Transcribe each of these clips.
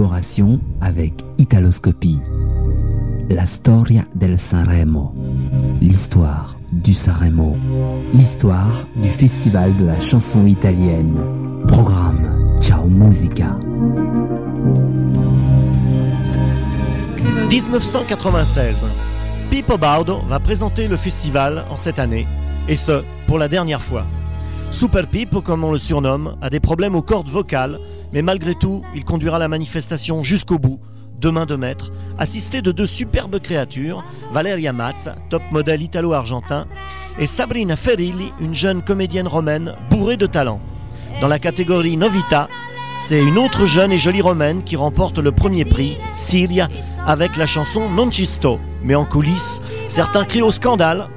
collaboration avec Italoscopie. La storia del Sanremo. L'histoire du Sanremo. L'histoire du festival de la chanson italienne. Programme Ciao Musica. 1996. Pippo Baudo va présenter le festival en cette année, et ce, pour la dernière fois. Super Pippo, comme on le surnomme, a des problèmes aux cordes vocales, mais malgré tout, il conduira la manifestation jusqu'au bout, deux mains de maître, assisté de deux superbes créatures, Valeria Mazza, top modèle italo-argentin, et Sabrina Ferilli, une jeune comédienne romaine bourrée de talent. Dans la catégorie Novita, c'est une autre jeune et jolie romaine qui remporte le premier prix, Siria, avec la chanson Non ci sto. Mais en coulisses, certains crient au scandale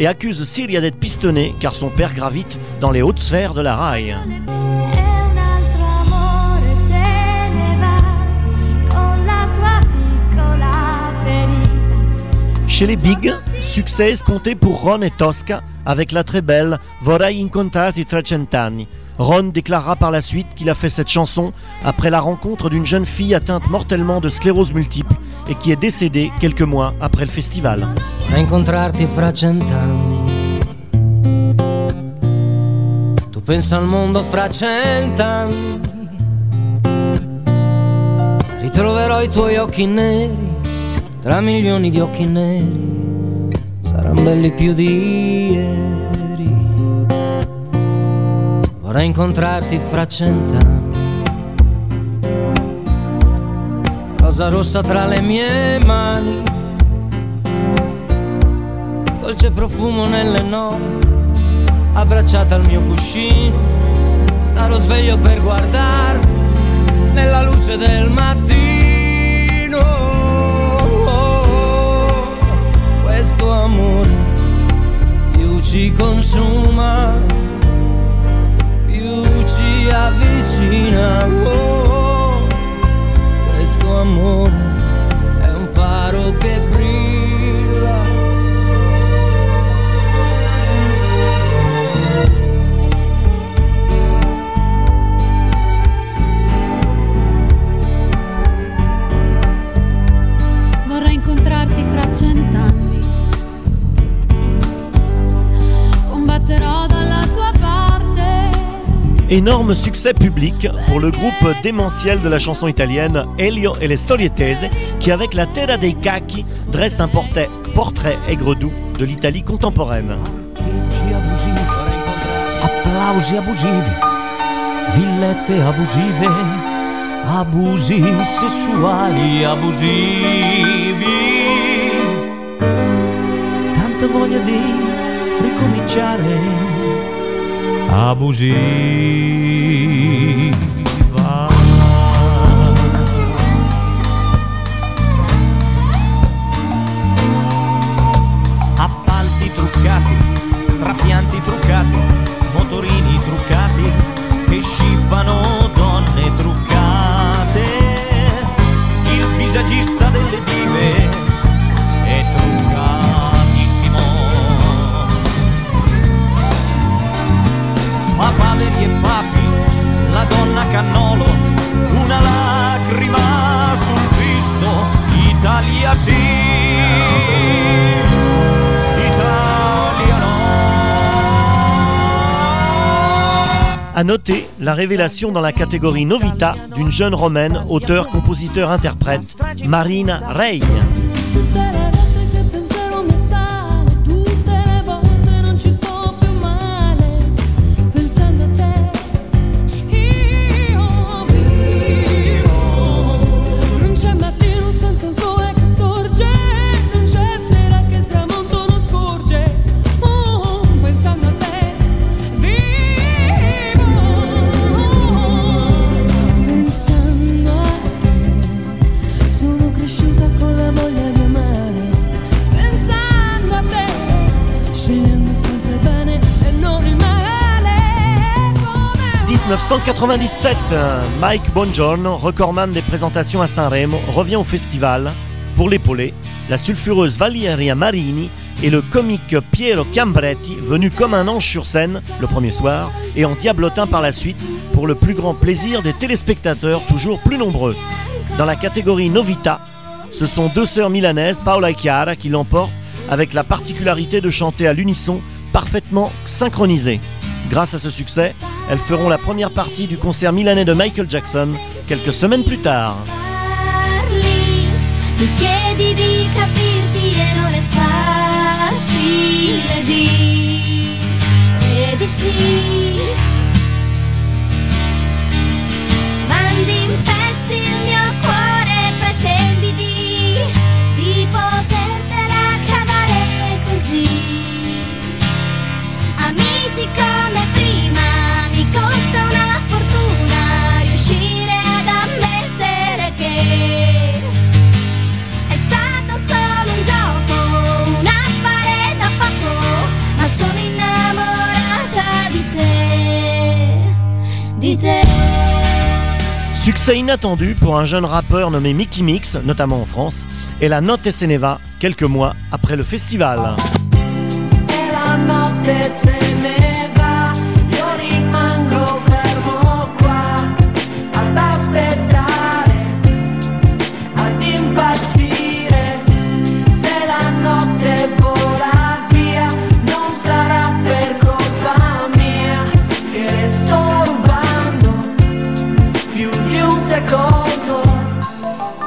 et accusent Siria d'être pistonnée car son père gravite dans les hautes sphères de la rail. Chez les Big, succès escompté pour Ron et Tosca avec la très belle Vorrei incontrarti tra cent'anni. Ron déclarera par la suite qu'il a fait cette chanson après la rencontre d'une jeune fille atteinte mortellement de sclérose multiple et qui est décédée quelques mois après le festival. Tu al mondo fra cent'anni. I occhi tra milioni di occhi neri. Saranno belli più di ieri. Vorrei incontrarti fra cent'anni. Rosa rossa tra le mie mani dolce profumo nelle notti, abbracciata al mio cuscino, starò sveglio per guardarti nella luce del mattino. Questo amore più ci consuma, più ci avvicina. Oh, questo amore è un faro che brilla. Énorme succès public pour le groupe démentiel de la chanson italienne Elio et les Storietese qui avec la Terra dei Cacchi dresse un portrait, portrait aigre-doux de l'Italie contemporaine. Applausi abusivi, villette abusive, abusi sessuali abusivi. Tanta voglia di ricominciare a bugir. Noter la révélation dans la catégorie Novita d'une jeune romaine, auteur, compositeur, interprète, Marina Rey. 1997, Mike Bongiorno, recordman des présentations à Sanremo, revient au festival pour l'épauler. La sulfureuse Valeria Marini et le comique Piero Cambretti, venu comme un ange sur scène le premier soir et en diablotin par la suite pour le plus grand plaisir des téléspectateurs toujours plus nombreux. Dans la catégorie Novita, ce sont deux sœurs milanaises, Paola et Chiara, qui l'emportent avec la particularité de chanter à l'unisson parfaitement synchronisé. Grâce à ce succès, elles feront la première partie du concert milanais de Michael Jackson quelques semaines plus tard. Chiedi di capirti non è facile dire di sì. Mandi in pezzi il mio cuore, pretendi di, di potertela cavare così. Amici come prima, mi costa una fortuna riuscire ad ammettere che è stato solo un gioco, un affare da poco, ma sono innamorata di te, di te. Succès inattendu pour un jeune rappeur nommé Mickey Mix, notamment en France, et la Notte se ne va quelques mois après le festival. Notte se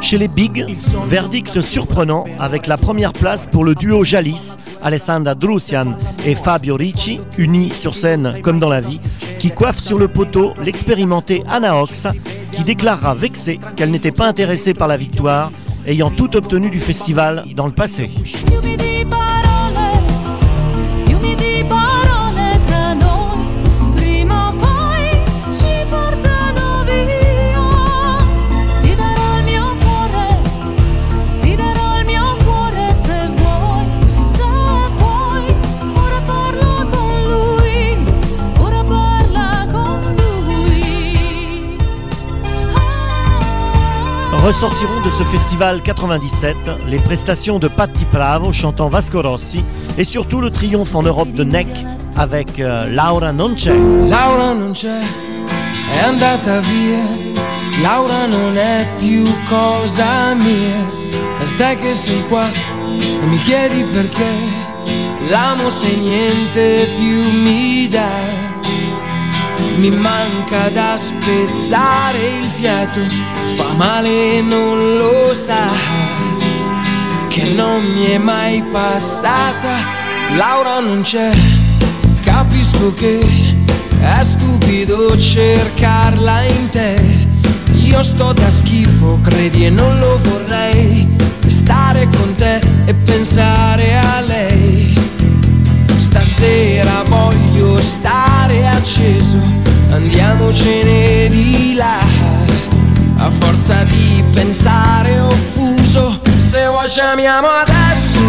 Chez les Big, verdict surprenant avec la première place pour le duo Jalis, Alessandra Drusian et Fabio Ricci, unis sur scène comme dans la vie, qui coiffent sur le poteau l'expérimentée Anna Ox, qui déclarera vexée qu'elle n'était pas intéressée par la victoire, ayant tout obtenu du festival dans le passé. Ressortiront de ce festival 97 les prestations de Patti Bravo chantant Vasco Rossi et surtout le triomphe en Europe de Neck avec euh, Laura Non c'è. Laura non c'è, è andata via. Laura non è più cosa mia. E te che sei qua e mi chiedi perché. L'amo se niente più mi dà. Mi manca da spezzare il fiato, fa male e non lo sa. Che non mi è mai passata. Laura non c'è. Capisco che è stupido cercarla in te. Io sto da schifo, credi e non lo vorrei. Stare con te e pensare a lei. Stasera voglio stare acceso, andiamocene di là. A forza di pensare offuso, se vuoi ci amiamo adesso,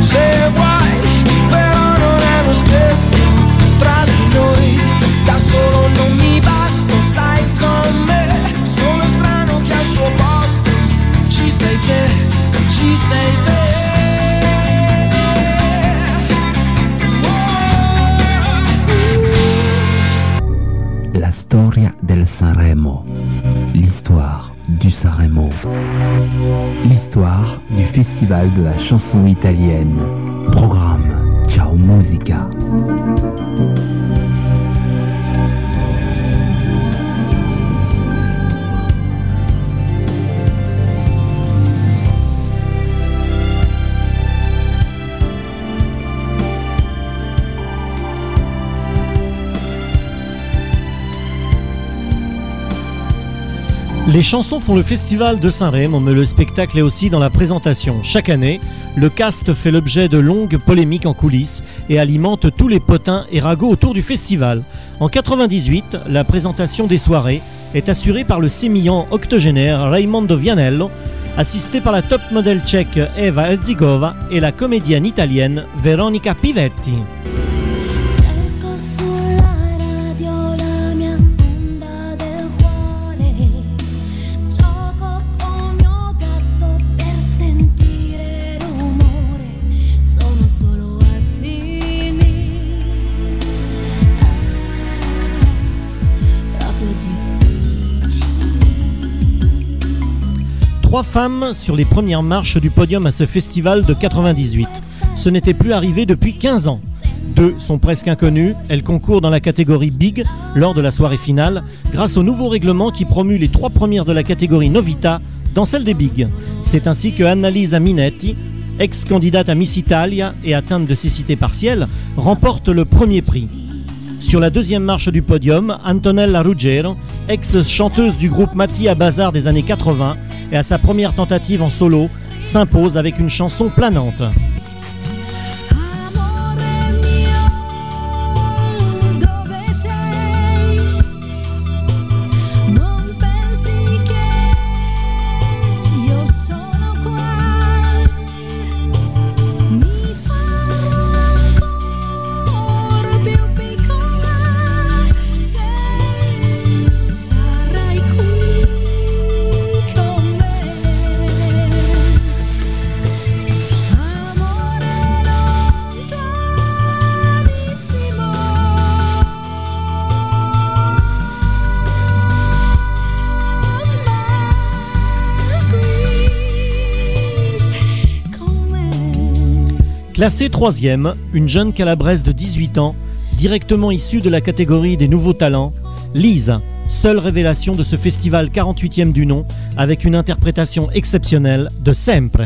se vuoi, però non è lo stesso tra di noi. Da solo non mi basta, stai con me, sono strano che al suo posto ci sei te, ci sei te. La storia del Sanremo. L'histoire du Sanremo. L'histoire du festival de la chanson italienne. Programme Ciao Musica. Les chansons font le festival de Saint-Rémy, mais le spectacle est aussi dans la présentation. Chaque année, le cast fait l'objet de longues polémiques en coulisses et alimente tous les potins et ragots autour du festival. En 98, la présentation des soirées est assurée par le sémillant octogénaire Raimondo Vianello, assisté par la top modèle tchèque Eva Elzigova et la comédienne italienne Veronica Pivetti. Trois femmes sur les premières marches du podium à ce festival de 98. Ce n'était plus arrivé depuis 15 ans. Deux sont presque inconnues, elles concourent dans la catégorie Big lors de la soirée finale grâce au nouveau règlement qui promue les trois premières de la catégorie Novita dans celle des Big. C'est ainsi que Annalisa Minetti, ex-candidate à Miss Italia et atteinte de cécité partielle, remporte le premier prix. Sur la deuxième marche du podium, Antonella Ruggero, ex-chanteuse du groupe Mattia Bazar des années 80 et à sa première tentative en solo, s'impose avec une chanson planante. Classée troisième, une jeune calabraise de 18 ans, directement issue de la catégorie des nouveaux talents, Lise, seule révélation de ce festival 48e du nom, avec une interprétation exceptionnelle de Sempre.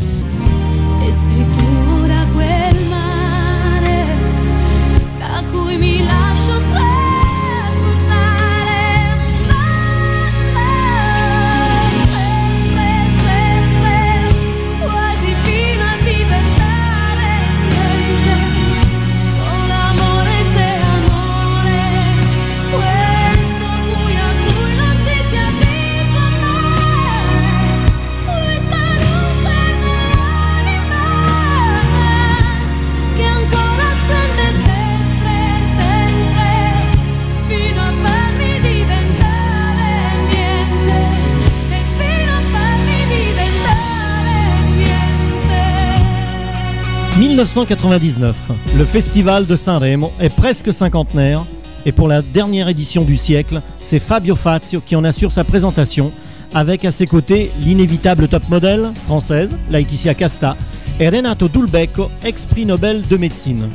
1999, le festival de Saint-Remo est presque cinquantenaire et pour la dernière édition du siècle, c'est Fabio Fazio qui en assure sa présentation avec à ses côtés l'inévitable top modèle française, Laetitia Casta, et Renato Dulbecco, ex-prix Nobel de médecine.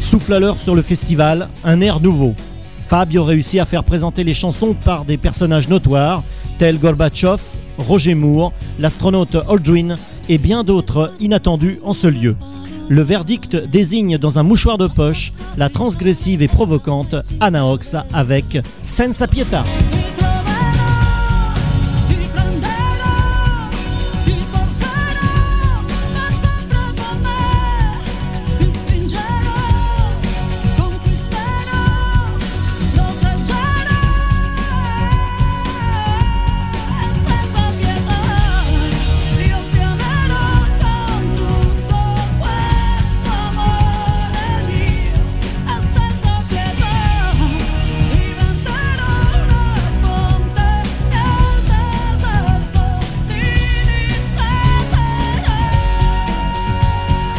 Souffle alors sur le festival un air nouveau. Fabio réussit à faire présenter les chansons par des personnages notoires tels Gorbatchev, Roger Moore, l'astronaute Aldrin et bien d'autres inattendus en ce lieu. Le verdict désigne dans un mouchoir de poche la transgressive et provocante Anna Ox avec Senza Pietà.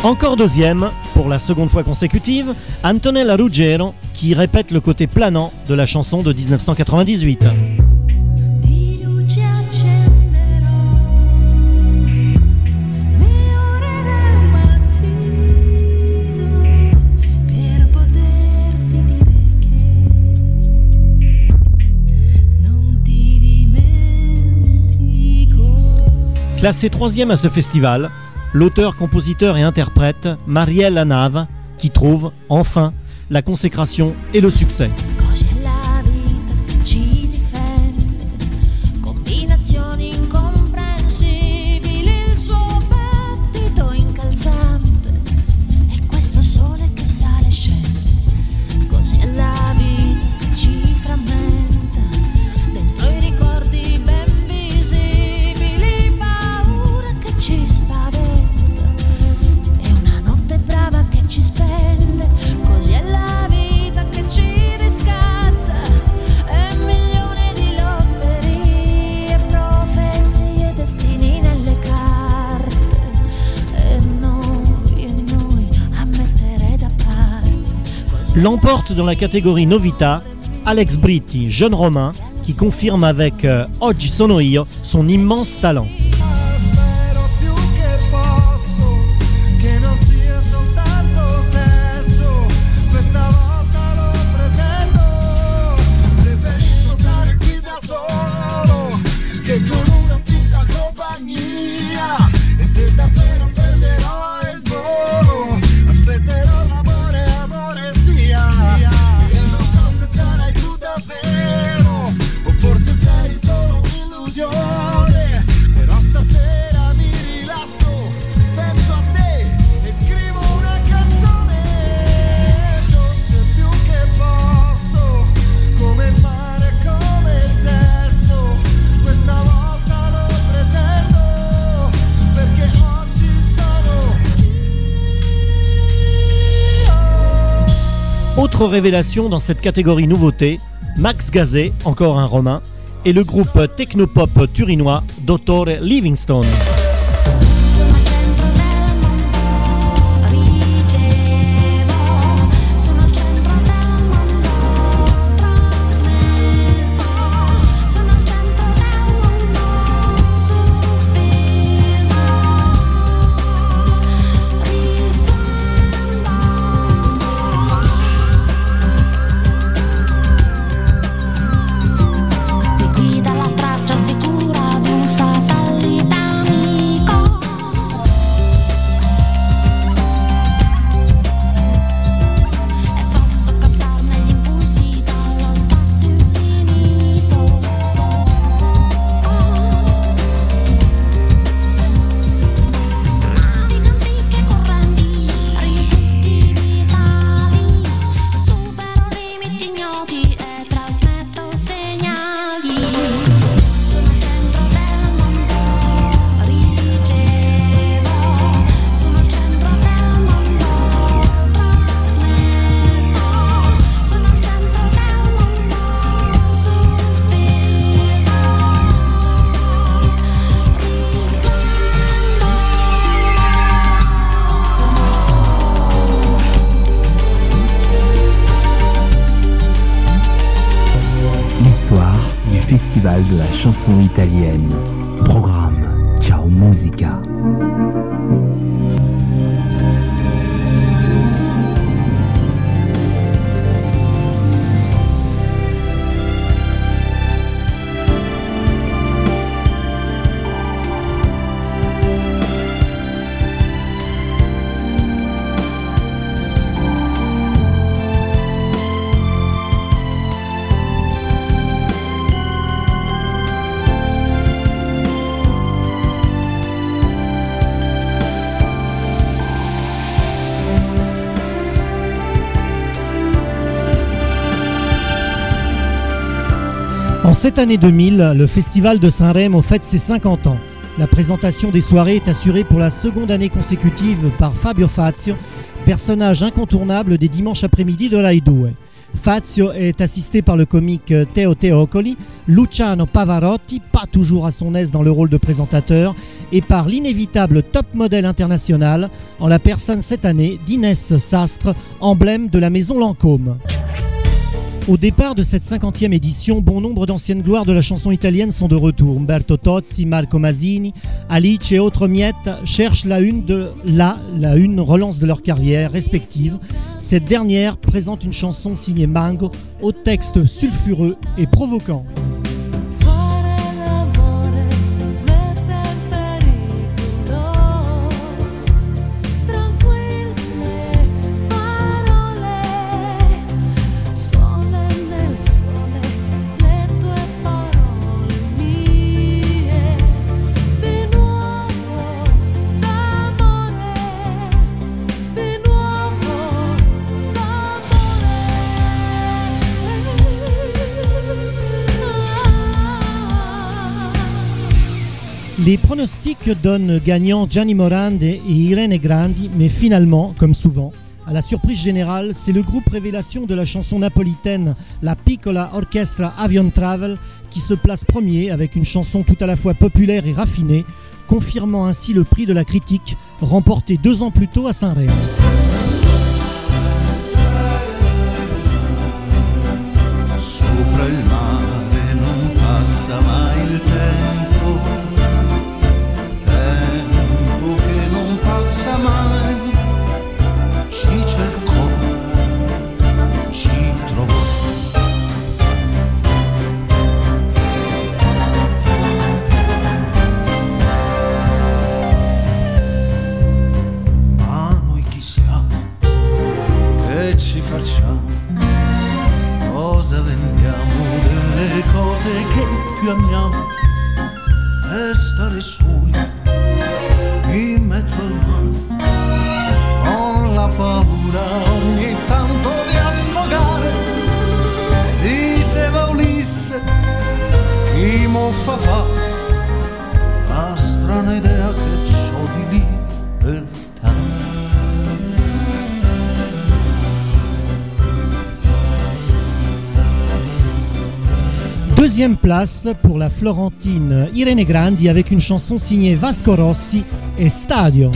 Encore deuxième, pour la seconde fois consécutive, Antonella Ruggero qui répète le côté planant de la chanson de 1998. Di luce accenderò le ore del mattino per poterti dire che non ti dimentico. Classé troisième à ce festival, l'auteur, compositeur et interprète Marielle Lanave qui trouve, enfin, la consécration et le succès. L'emporte dans la catégorie Novita Alex Britti, jeune romain, qui confirme avec euh, Oggi sono io son immense talent. Autre révélation dans cette catégorie nouveauté, Max Gazé, encore un romain, et le groupe technopop turinois Dottore Livingstone. Chanson italienne. Cette année 2000, le Festival de Saint-Remo fête ses 50 ans. La présentation des soirées est assurée pour la seconde année consécutive par Fabio Fazio, personnage incontournable des dimanches après-midi de 2. Fazio est assisté par le comique Teo Teocoli, Luciano Pavarotti, pas toujours à son aise dans le rôle de présentateur, et par l'inévitable top modèle international, en la personne cette année d'Inès Sastre, emblème de la maison Lancôme. Au départ de cette 50e édition, bon nombre d'anciennes gloires de la chanson italienne sont de retour. Umberto Tozzi, Marco Masini, Alice et autres miettes cherchent la une de la, relance de leur carrière respective. Cette dernière présente une chanson signée Mango au texte sulfureux et provoquant. Les pronostics donnent gagnant Gianni Morandi et Irene Grandi, mais finalement, comme souvent, à la surprise générale, c'est le groupe révélation de la chanson napolitaine La Piccola Orchestra Avion Travel qui se place premier avec une chanson tout à la fois populaire et raffinée, confirmant ainsi le prix de la critique remporté deux ans plus tôt à Saint-Rémy. Pour la Florentine Irene Grandi avec une chanson signée Vasco Rossi et Stadio.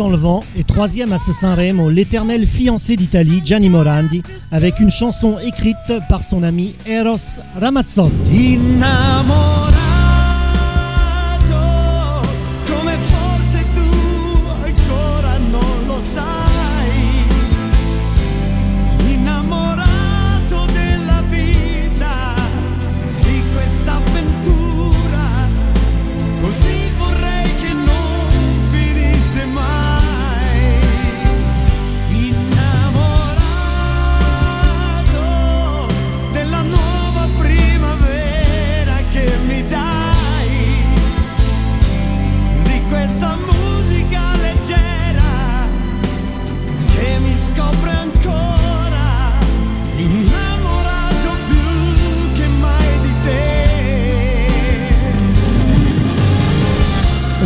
Dans le vent et troisième à ce Sanremo, l'éternel fiancé d'Italie, Gianni Morandi, avec une chanson écrite par son ami Eros Ramazzotti.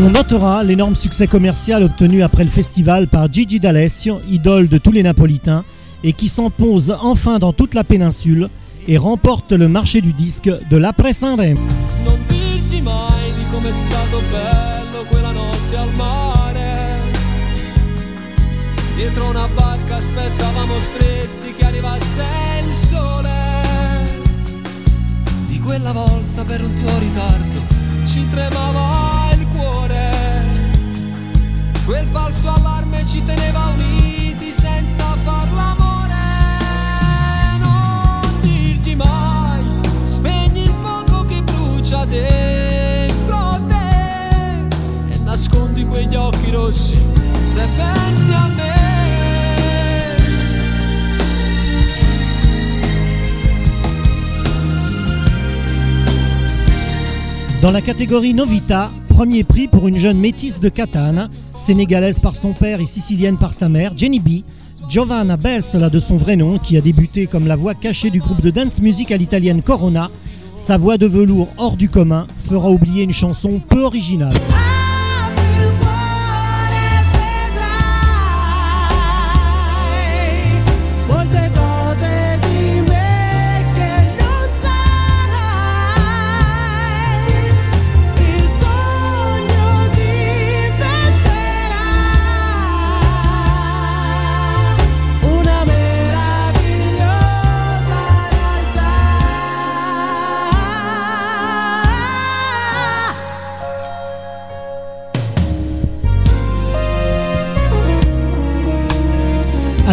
On notera l'énorme succès commercial obtenu après le festival par Gigi D'Alessio, idole de tous les Napolitains, et qui s'impose enfin dans toute la péninsule et remporte le marché du disque de l'après Sanremo. Dietro una. Di quella volta per un tuo ritardo ci. Quel falso allarme ci teneva uniti senza far l'amore. Non dirti mai, spegni il fuoco che brucia dentro te e nascondi quegli occhi rossi se pensi a me. Dans la catégorie Novita, premier prix pour une jeune métisse de Catane, sénégalaise par son père et sicilienne par sa mère, Jenny B. Giovanna Belsola de son vrai nom, qui a débuté comme la voix cachée du groupe de dance musical italienne Corona, sa voix de velours hors du commun fera oublier une chanson peu originale.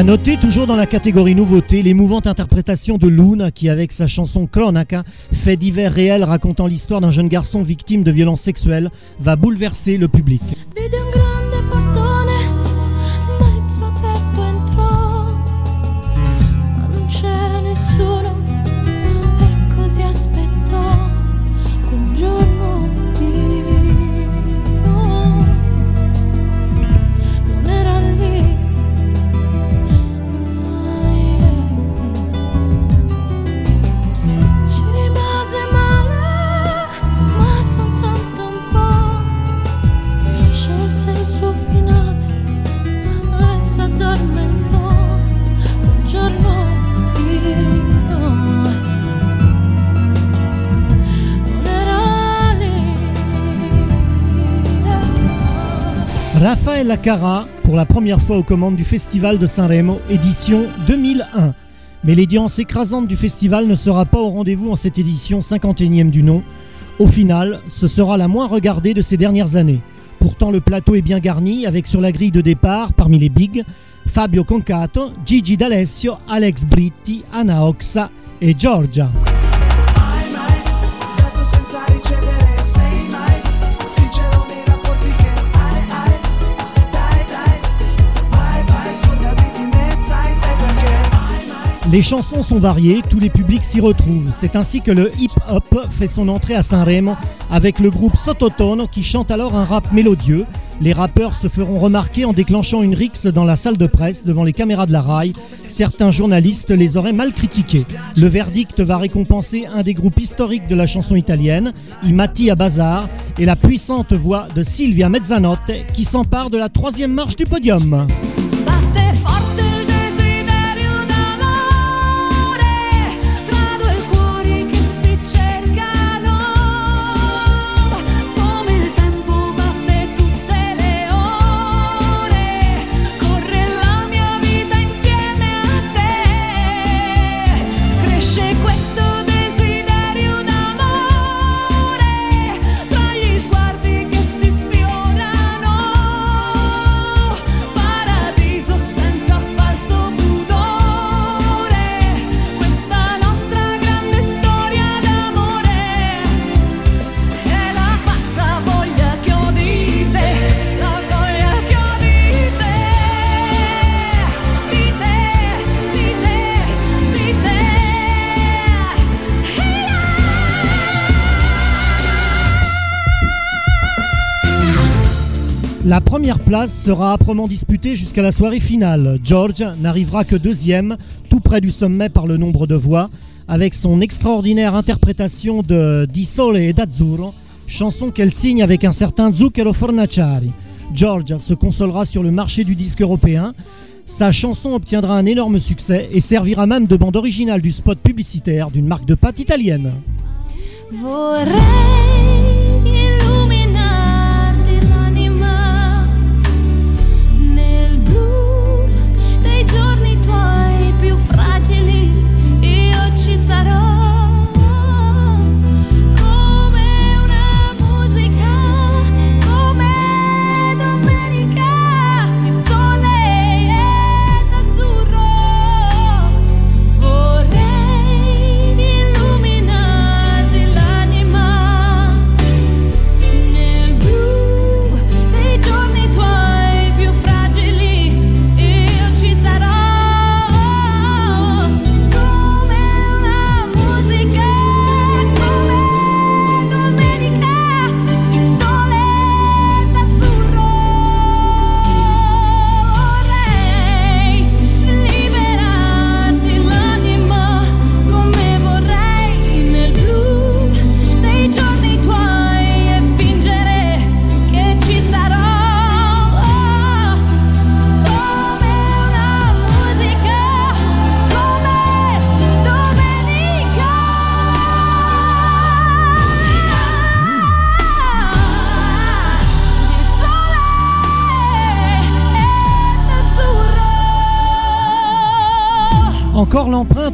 À noter, toujours dans la catégorie nouveauté, l'émouvante interprétation de Luna qui, avec sa chanson Cronaca, fait divers réels racontant l'histoire d'un jeune garçon victime de violences sexuelles, va bouleverser le public. Raffaella Cara, pour la première fois aux commandes du Festival de Sanremo, édition 2001. Mais l'audience écrasante du festival ne sera pas au rendez-vous en cette édition 51e du nom. Au final, ce sera la moins regardée de ces dernières années. Pourtant, le plateau est bien garni avec sur la grille de départ, parmi les bigs, Fabio Concato, Gigi D'Alessio, Alex Britti, Anna Oxa et Giorgia. Les chansons sont variées, tous les publics s'y retrouvent. C'est ainsi que le hip-hop fait son entrée à Saint-Rémy avec le groupe Sototono qui chante alors un rap mélodieux. Les rappeurs se feront remarquer en déclenchant une rixe dans la salle de presse devant les caméras de la RAI. Certains journalistes les auraient mal critiqués. Le verdict va récompenser un des groupes historiques de la chanson italienne, I Matti Bazar, et la puissante voix de Silvia Mezzanotte qui s'empare de la troisième marche du podium. La première place sera âprement disputée jusqu'à la soirée finale. George n'arrivera que deuxième, tout près du sommet par le nombre de voix, avec son extraordinaire interprétation de Di Sole e d'Azzurro, chanson qu'elle signe avec un certain Zucchero Fornaciari. George se consolera sur le marché du disque européen. Sa chanson obtiendra un énorme succès et servira même de bande originale du spot publicitaire d'une marque de pâtes italienne.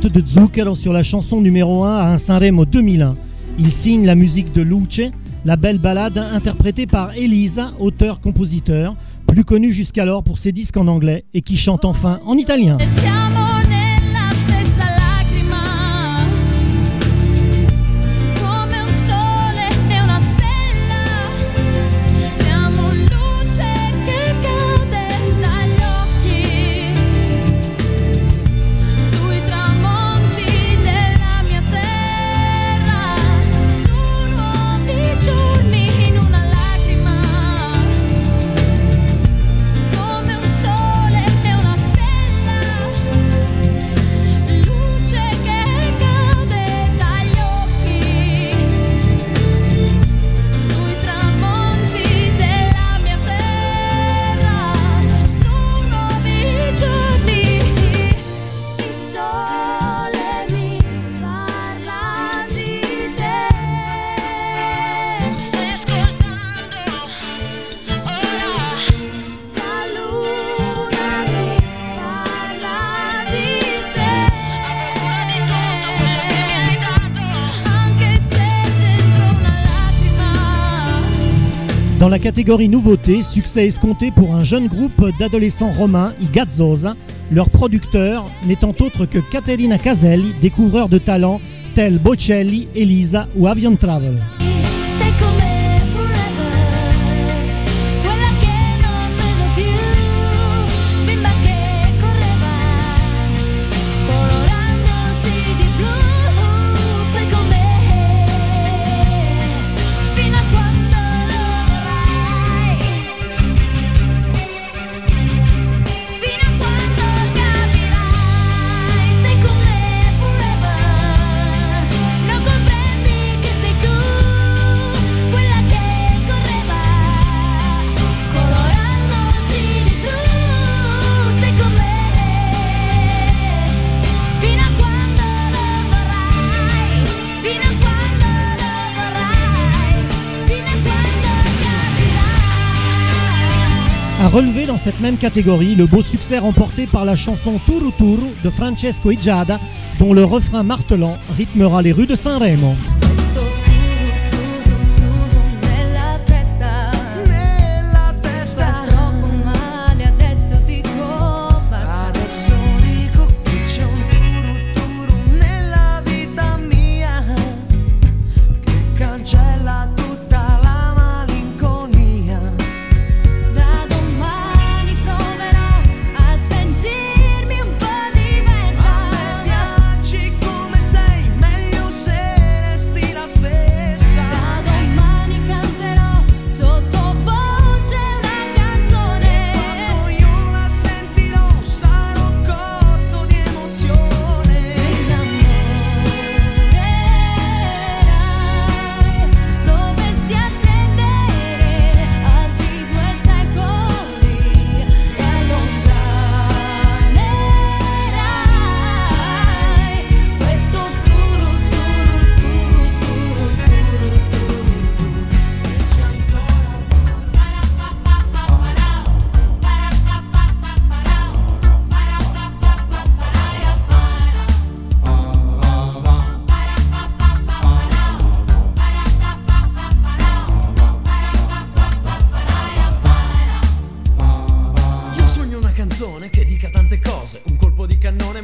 De Zucchero sur la chanson numéro 1 à un Sanremo 2001. Il signe la musique de Luce, la belle ballade interprétée par Elisa, auteur-compositeur, plus connue jusqu'alors pour ses disques en anglais et qui chante enfin en italien. Dans la catégorie nouveauté, succès escompté pour un jeune groupe d'adolescents romains, i leur producteur n'étant autre que Caterina Caselli, découvreur de talents tels Bocelli, Elisa ou Avion Travel. À relever dans cette même catégorie le beau succès remporté par la chanson Turu Turu de Francesco Igiada, dont le refrain martelant rythmera les rues de Sanremo.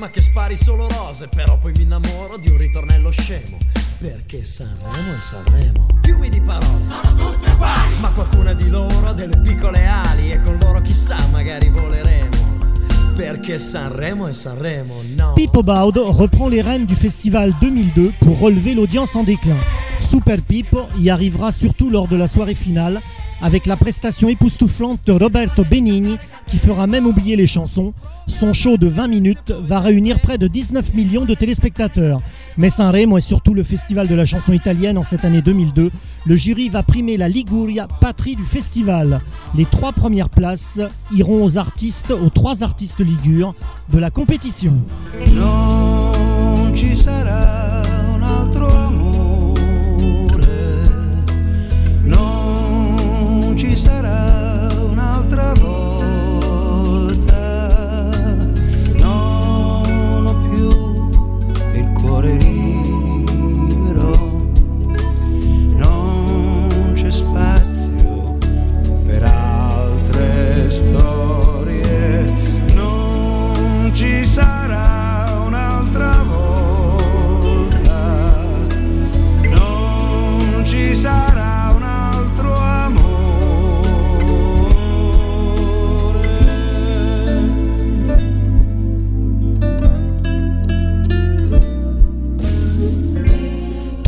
Di cannone ma che spari solo rose, però poi mi innamoro di un ritornello scemo, perché Sanremo è Sanremo. Fiumi di parole, sono tutte uguali, ma qualcuna di loro ha delle piccole ali e con loro chissà magari voleremo, perché Sanremo è Sanremo, no. Pippo Baudo reprend les rênes du festival 2002 pour relever l'audience en déclin. Super Pippo y arrivera surtout lors de la soirée finale avec la prestation époustouflante de Roberto Benigni qui fera même oublier les chansons. Son show de 20 minutes va réunir près de 19 millions de téléspectateurs. Mais Sanremo est surtout le festival de la chanson italienne en cette année 2002. Le jury va primer la Liguria, patrie du festival. Les trois premières places iront aux artistes, aux trois artistes ligures de la compétition.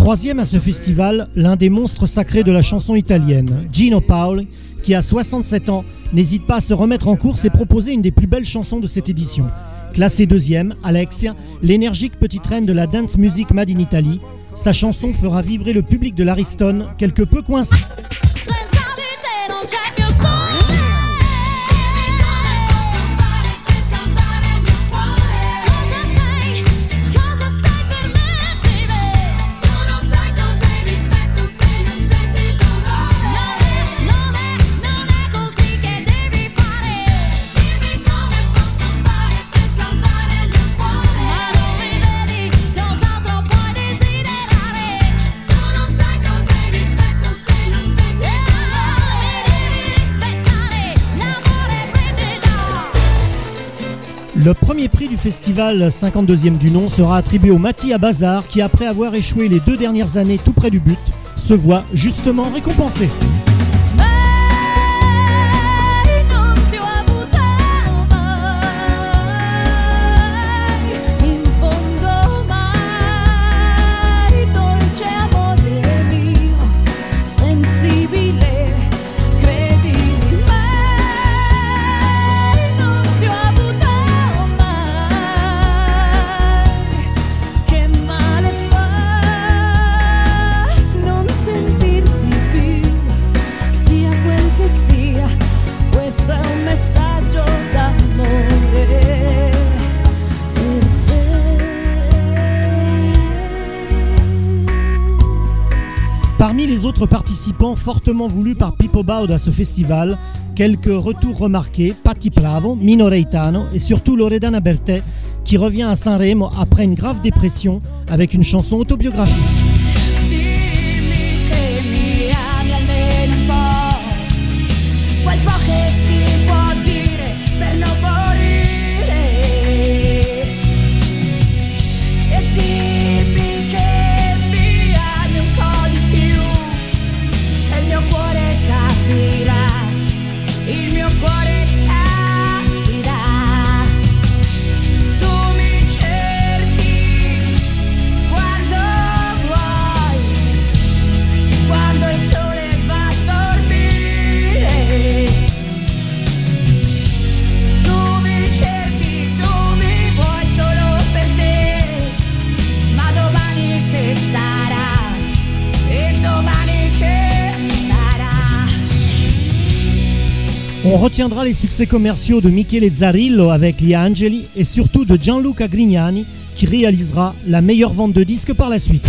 Troisième à ce festival, l'un des monstres sacrés de la chanson italienne, Gino Paoli, qui a 67 ans, n'hésite pas à se remettre en course et proposer une des plus belles chansons de cette édition. Classé deuxième, Alexia, l'énergique petite reine de la dance music made in Italy, sa chanson fera vibrer le public de l'Ariston, quelque peu coincé. Le premier prix du festival 52e du nom sera attribué au Mati à Bazar qui, après avoir échoué les deux dernières années tout près du but, se voit justement récompensé. Participants fortement voulus par Pippo Baudo à ce festival, quelques retours remarqués, Patti Bravo, Mino Reitano et surtout Loredana Bertè qui revient à Sanremo après une grave dépression avec une chanson autobiographique. On retiendra les succès commerciaux de Michele Zarillo avec Gli Angeli et surtout de Gianluca Grignani qui réalisera la meilleure vente de disques par la suite.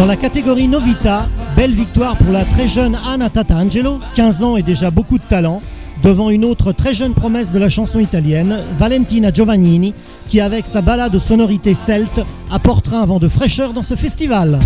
Dans la catégorie Novita, belle victoire pour la très jeune Anna Tatangelo, 15 ans et déjà beaucoup de talent, devant une autre très jeune promesse de la chanson italienne, Valentina Giovannini, qui avec sa balade aux sonorités celtes apportera un vent de fraîcheur dans ce festival.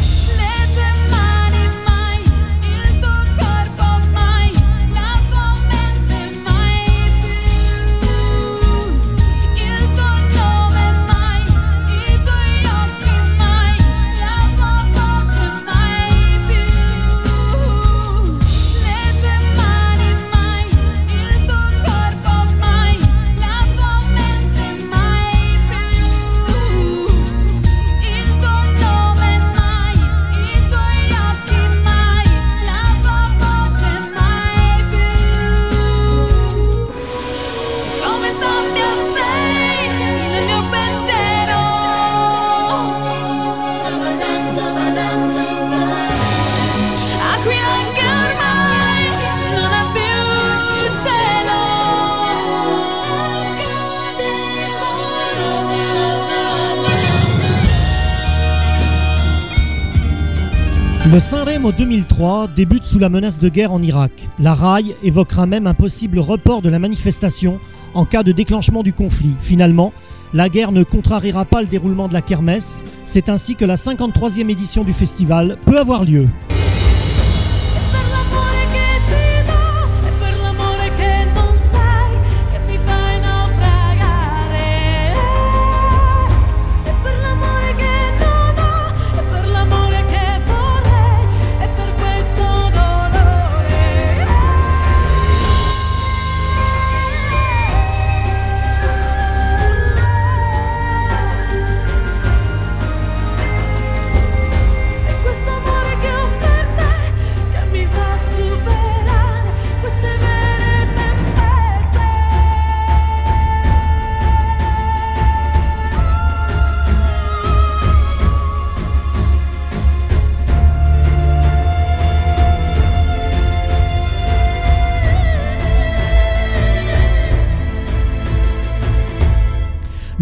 Sanremo 2003 débute sous la menace de guerre en Irak. La RAI évoquera même un possible report de la manifestation en cas de déclenchement du conflit. Finalement, la guerre ne contrariera pas le déroulement de la kermesse. C'est ainsi que la 53e édition du festival peut avoir lieu.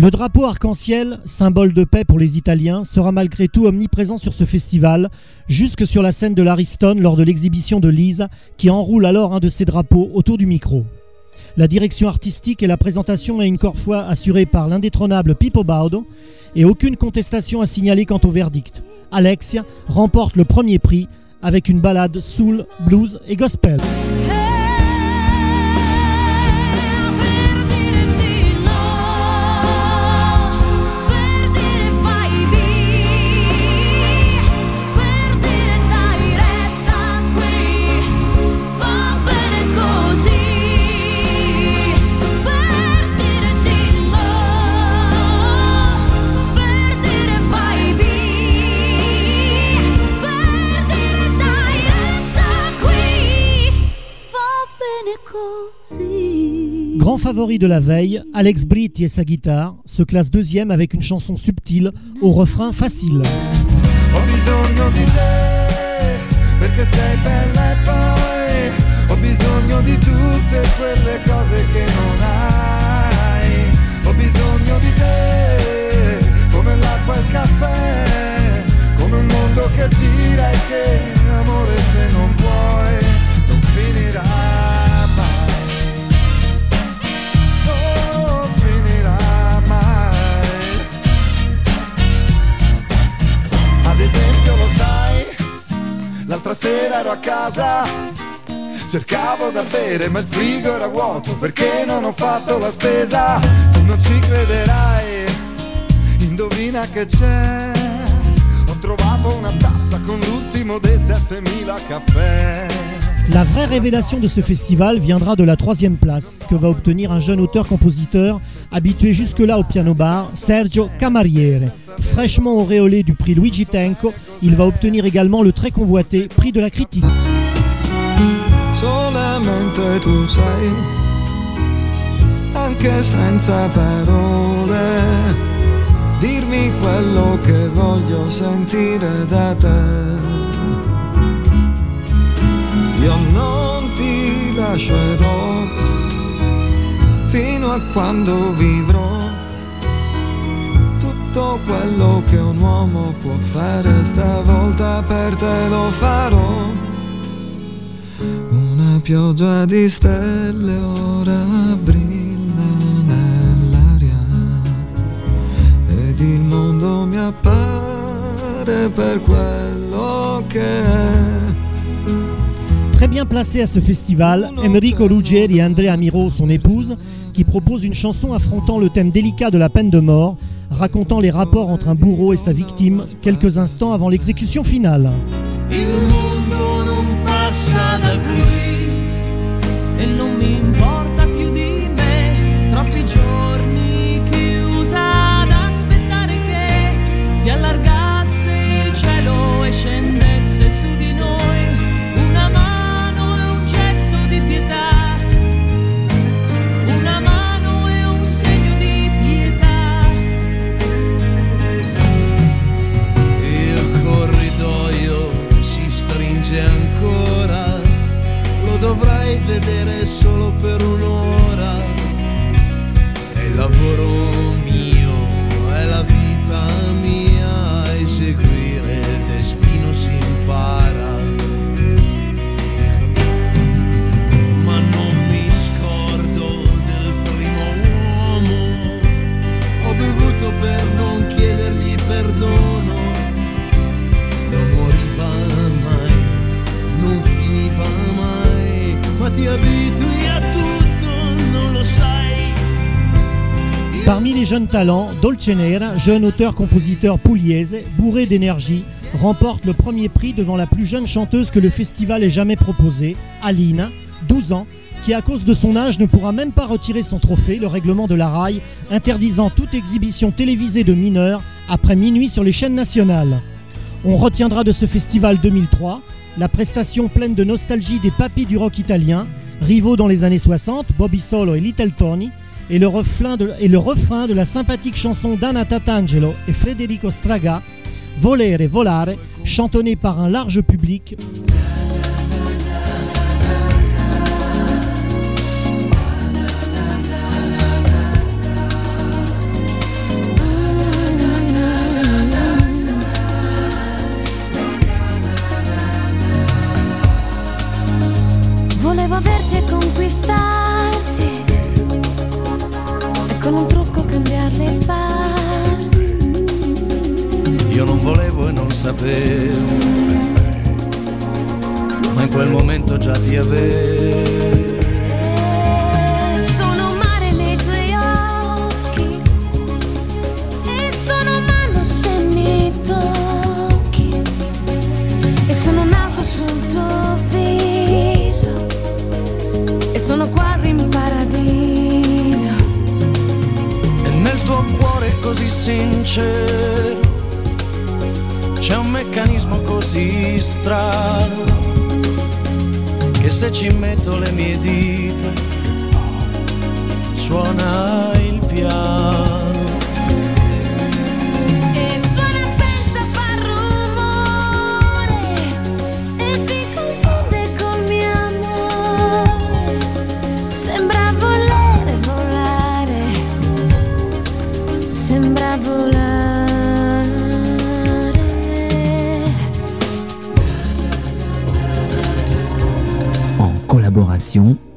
Le drapeau arc-en-ciel, symbole de paix pour les Italiens, sera malgré tout omniprésent sur ce festival, jusque sur la scène de l'Ariston lors de l'exhibition de Lise, qui enroule alors un de ses drapeaux autour du micro. La direction artistique et la présentation est une fois assurée par l'indétrônable Pippo Baudo, et aucune contestation à signaler quant au verdict. Alexia remporte le premier prix avec une balade soul, blues et gospel. Grand favori de la veille, Alex Britti et sa guitare se classent deuxième avec une chanson subtile au refrain facile. Non cercavo ma vuoto perché non ho fatto la spesa? Tu non ci indovina che. Ho trovato una tazza con l'ultimo dei 7000 caffè. La vraie révélation de ce festival viendra de la troisième place que va obtenir un jeune auteur-compositeur habitué jusque-là au piano-bar, Sergio Camariere. Fraîchement auréolé du prix Luigi Tenco, il va obtenir également le très convoité prix de la critique. Solamente tu sai, anche senza parole, dirmi quello che voglio sentire da te. Io non ti lascerò fino a quando vivrò. Tutto quello che un uomo può fare stavolta per te lo farò. Pioggia di stelle ora brilla nell'aria ed il mondo mi appare per quello che è. Très bien placé à ce festival, Enrico Ruggeri et Andrea Miro, son épouse, qui proposent une chanson affrontant le thème délicat de la peine de mort, racontant les rapports entre un bourreau et sa victime quelques instants avant l'exécution finale. Il per un'ora. È il lavoro mio, è la vita mia, eseguire il destino si impara. Ma non mi scordo del primo uomo ho bevuto per non chiedergli perdono. Non moriva mai, non finiva mai, ma ti abitui Parmi les jeunes talents, Dolce Nera, jeune auteur-compositeur pugliese, bourré d'énergie, remporte le premier prix devant la plus jeune chanteuse que le festival ait jamais proposée, Alina, 12 ans, qui à cause de son âge ne pourra même pas retirer son trophée, le règlement de la RAI, interdisant toute exhibition télévisée de mineurs après minuit sur les chaînes nationales. On retiendra de ce festival 2003 la prestation pleine de nostalgie des papis du rock italien, rivaux dans les années 60, Bobby Solo et Little Tony, et le, refrain de, la sympathique chanson d'Anna Tatangelo et Federico Straga, Volere, Volare, chantonnée par un large public. Volevo sapevo, ma in quel momento già ti avevo. Sono mare nei tuoi occhi. E sono mano se mi tocchi. E sono naso sul tuo viso. E sono quasi in paradiso. E nel tuo cuore così sincero c'è un meccanismo così strano che se ci metto le mie dita suona il piano.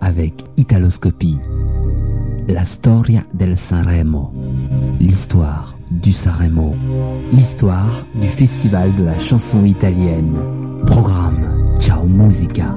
Avec Italoscopie. La storia del Sanremo. L'histoire du Sanremo. L'histoire du Festival de la chanson italienne. Programme Ciao Musica.